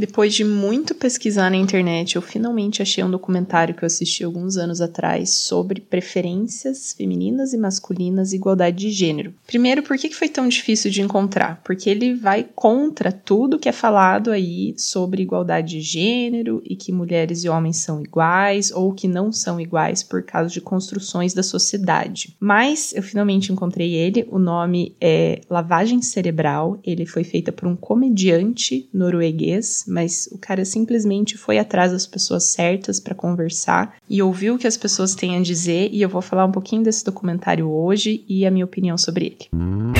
Depois de muito pesquisar na internet, eu finalmente achei um documentário que eu assisti alguns anos atrás sobre preferências femininas e masculinas e igualdade de gênero. Primeiro, por que foi tão difícil de encontrar? Porque ele vai contra tudo que é falado aí sobre igualdade de gênero e que mulheres e homens são iguais ou que não são iguais por causa de construções da sociedade. Mas eu finalmente encontrei ele. O nome é Lavagem Cerebral. Ele foi feito por um comediante norueguês mas o cara simplesmente foi atrás das pessoas certas para conversar e ouviu o que as pessoas têm a dizer, e eu vou falar um pouquinho desse documentário hoje e a minha opinião sobre ele.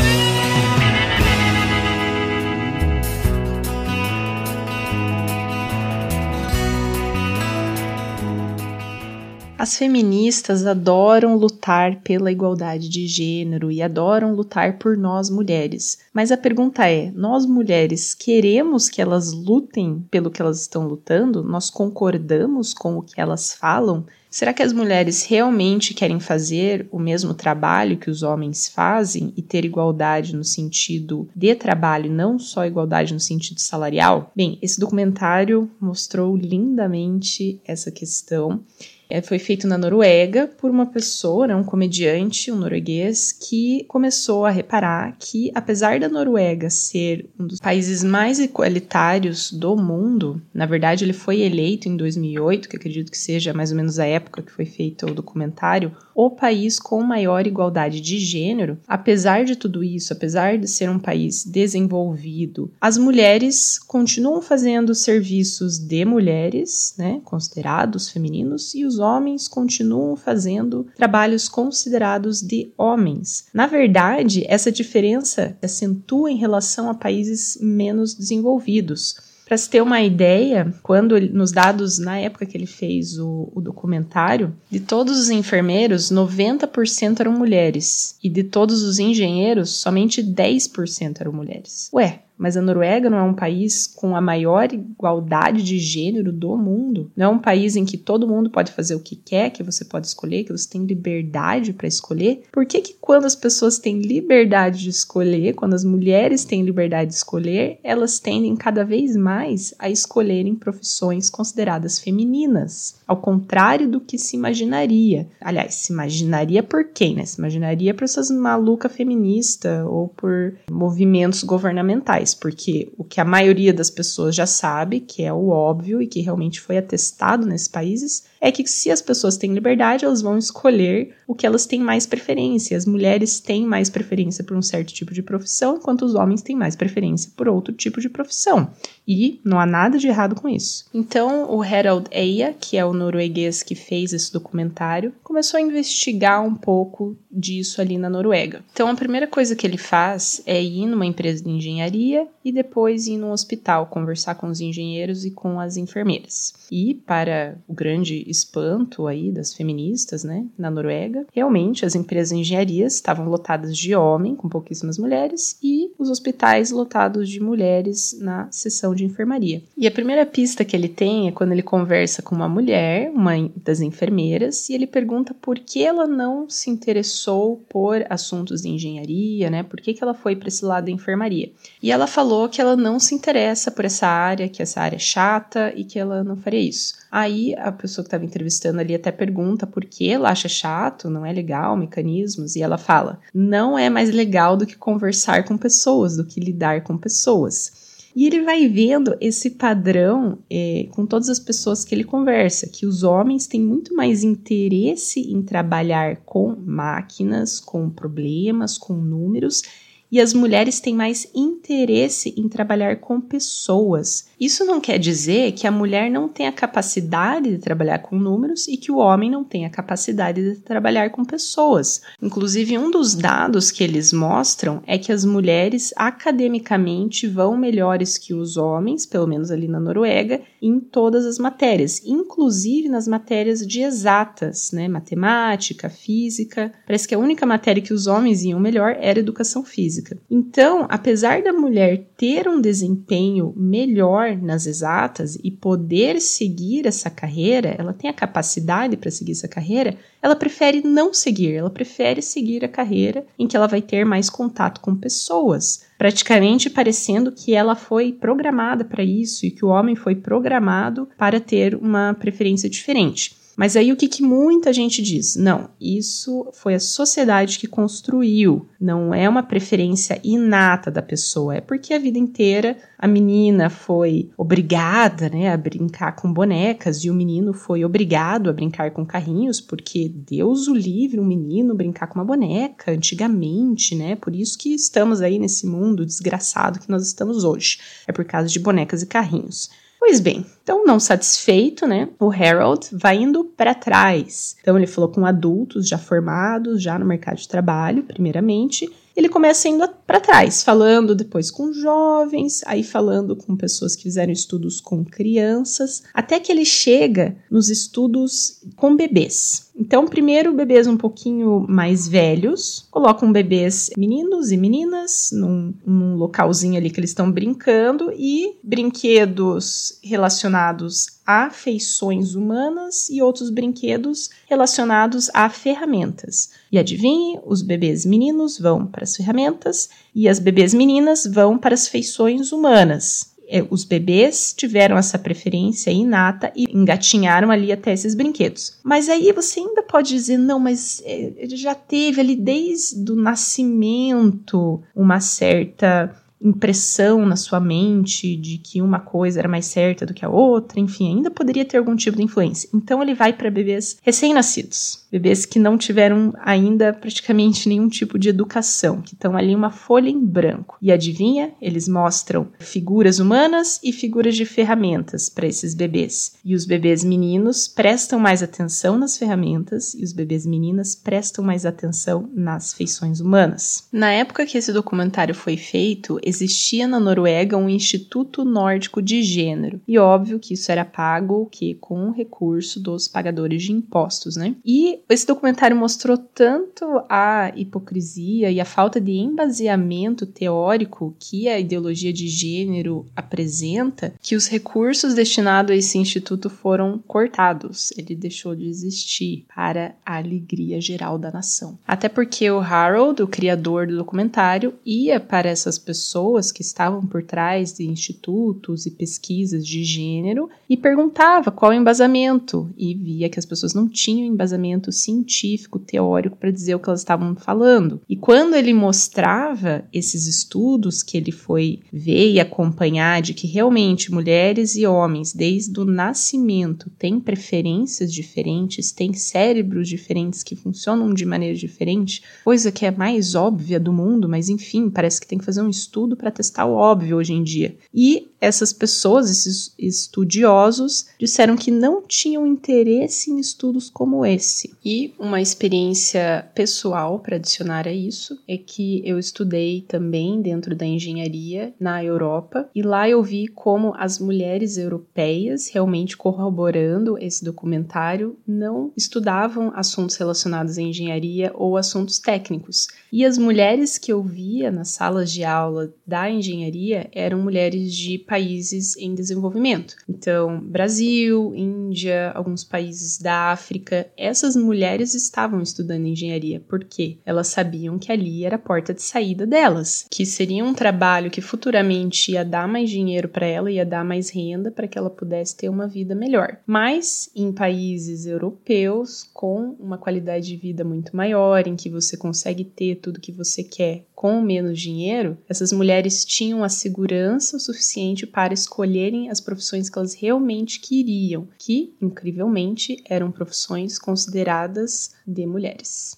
As feministas adoram lutar pela igualdade de gênero e adoram lutar por nós mulheres. Mas a pergunta é: nós mulheres queremos que elas lutem pelo que elas estão lutando? Nós concordamos com o que elas falam? Será que as mulheres realmente querem fazer o mesmo trabalho que os homens fazem e ter igualdade no sentido de trabalho, não só igualdade no sentido salarial? Bem, esse documentário mostrou lindamente essa questão é, foi feito na Noruega por uma pessoa, né, um comediante, um norueguês, que começou a reparar que, apesar da Noruega ser um dos países mais igualitários do mundo, na verdade ele foi eleito em 2008, que acredito que seja mais ou menos a época que foi feito o documentário, o país com maior igualdade de gênero, apesar de tudo isso, apesar de ser um país desenvolvido, as mulheres continuam fazendo serviços de mulheres, né, considerados femininos, e os homens continuam fazendo trabalhos considerados de homens. Na verdade, essa diferença acentua em relação a países menos desenvolvidos. Para se ter uma ideia, quando nos dados na época que ele fez o, o documentário, de todos os enfermeiros, 90% eram mulheres e de todos os engenheiros, somente 10% eram mulheres. Ué, mas a Noruega não é um país com a maior igualdade de gênero do mundo. Não é um país em que todo mundo pode fazer o que quer, que você pode escolher, que você tem liberdade para escolher. Por que que quando as pessoas têm liberdade de escolher, quando as mulheres têm liberdade de escolher, elas tendem cada vez mais a escolherem profissões consideradas femininas? Ao contrário do que se imaginaria. Aliás, se imaginaria por quem, né? Se imaginaria por essas malucas feministas ou por movimentos governamentais porque o que a maioria das pessoas já sabe, que é o óbvio e que realmente foi atestado nesses países, é que se as pessoas têm liberdade, elas vão escolher o que elas têm mais preferência. As mulheres têm mais preferência por um certo tipo de profissão, enquanto os homens têm mais preferência por outro tipo de profissão. E não há nada de errado com isso. Então, o Harold Eia, que é o norueguês que fez esse documentário, começou a investigar um pouco disso ali na Noruega. Então, a primeira coisa que ele faz é ir numa empresa de engenharia e depois ir num hospital conversar com os engenheiros e com as enfermeiras. E, para o grande espanto aí das feministas, né, na Noruega, realmente as empresas de engenharia estavam lotadas de homem, com pouquíssimas mulheres, e os hospitais lotados de mulheres na seção de enfermaria. E a primeira pista que ele tem é quando ele conversa com uma mulher, uma das enfermeiras, e ele pergunta por que ela não se interessou por assuntos de engenharia, né? Por que, que ela foi para esse lado da enfermaria? E ela falou que ela não se interessa por essa área, que essa área é chata e que ela não faria isso. Aí a pessoa que estava entrevistando ali até pergunta por que ela acha chato, não é legal, mecanismos, e ela fala: não é mais legal do que conversar com pessoas, do que lidar com pessoas. E ele vai vendo esse padrão é, com todas as pessoas que ele conversa, que os homens têm muito mais interesse em trabalhar com máquinas, com problemas, com números, e as mulheres têm mais interesse em trabalhar com pessoas. Isso não quer dizer que a mulher não tenha capacidade de trabalhar com números e que o homem não tenha capacidade de trabalhar com pessoas. Inclusive, um dos dados que eles mostram é que as mulheres academicamente vão melhores que os homens, pelo menos ali na Noruega, em todas as matérias, inclusive nas matérias de exatas, né? Matemática, física. Parece que a única matéria que os homens iam melhor era educação física física. Então, apesar da mulher ter um desempenho melhor nas exatas e poder seguir essa carreira, ela tem a capacidade para seguir essa carreira, ela prefere não seguir, ela prefere seguir a carreira em que ela vai ter mais contato com pessoas, praticamente parecendo que ela foi programada para isso e que o homem foi programado para ter uma preferência diferente. Mas aí o que, que, muita gente diz? Não, isso foi a sociedade que construiu, não é uma preferência inata da pessoa, é porque a vida inteira a menina foi obrigada né, a brincar com bonecas e o menino foi obrigado a brincar com carrinhos, porque Deus o livre um menino brincar com uma boneca antigamente, né? Por isso que estamos aí nesse mundo desgraçado que nós estamos hoje. É por causa de bonecas e carrinhos. Pois bem, então não satisfeito, né? O Harold vai indo para trás. Então ele falou com adultos já formados, já no mercado de trabalho, primeiramente, ele começa indo para trás, falando depois com jovens, aí falando com pessoas que fizeram estudos com crianças, até que ele chega nos estudos com bebês. Então, primeiro, bebês um pouquinho mais velhos, colocam bebês meninos e meninas num, num localzinho ali que eles estão brincando e brinquedos relacionados a feições humanas e outros brinquedos relacionados a ferramentas. E adivinhe, os bebês meninos vão para as ferramentas e as bebês meninas vão para as feições humanas. É, os bebês tiveram essa preferência inata e engatinharam ali até esses brinquedos. Mas aí você ainda pode dizer, não, mas é, ele já teve ali desde o nascimento uma certa impressão na sua mente de que uma coisa era mais certa do que a outra, enfim, ainda poderia ter algum tipo de influência. Então ele vai para bebês recém-nascidos, bebês que não tiveram ainda praticamente nenhum tipo de educação, que estão ali uma folha em branco. E adivinha? Eles mostram figuras humanas e figuras de ferramentas para esses bebês. E os bebês meninos prestam mais atenção nas ferramentas e os bebês meninas prestam mais atenção nas feições humanas. Na época que esse documentário foi feito, existia na Noruega um Instituto Nórdico de Gênero. E óbvio que isso era pago que com o recurso dos pagadores de impostos, né? E esse documentário mostrou tanto a hipocrisia e a falta de embaseamento teórico que a ideologia de gênero apresenta, que os recursos destinados a esse instituto foram cortados. Ele deixou de existir para a alegria geral da nação. Até porque o Harold, o criador do documentário, ia para essas pessoas pessoas que estavam por trás de institutos e pesquisas de gênero e perguntava qual o embasamento e via que as pessoas não tinham embasamento científico, teórico para dizer o que elas estavam falando. E quando ele mostrava esses estudos que ele foi ver e acompanhar de que realmente mulheres e homens desde o nascimento têm preferências diferentes, têm cérebros diferentes que funcionam de maneira diferente, coisa que é mais óbvia do mundo, mas enfim, parece que tem que fazer um estudo tudo para testar o óbvio hoje em dia. E essas pessoas, esses estudiosos, disseram que não tinham interesse em estudos como esse. E uma experiência pessoal para adicionar a isso é que eu estudei também dentro da engenharia na Europa e lá eu vi como as mulheres europeias, realmente corroborando esse documentário, não estudavam assuntos relacionados à engenharia ou assuntos técnicos. E as mulheres que eu via nas salas de aula da engenharia eram mulheres de países em desenvolvimento. Então, Brasil, Índia, alguns países da África, essas mulheres estavam estudando engenharia porque elas sabiam que ali era a porta de saída delas, que seria um trabalho que futuramente ia dar mais dinheiro para ela, ia dar mais renda para que ela pudesse ter uma vida melhor. Mas em países europeus com uma qualidade de vida muito maior, em que você consegue ter tudo que você quer com menos dinheiro, essas mulheres tinham a segurança o suficiente para escolherem as profissões que elas realmente queriam, que, incrivelmente, eram profissões consideradas de mulheres.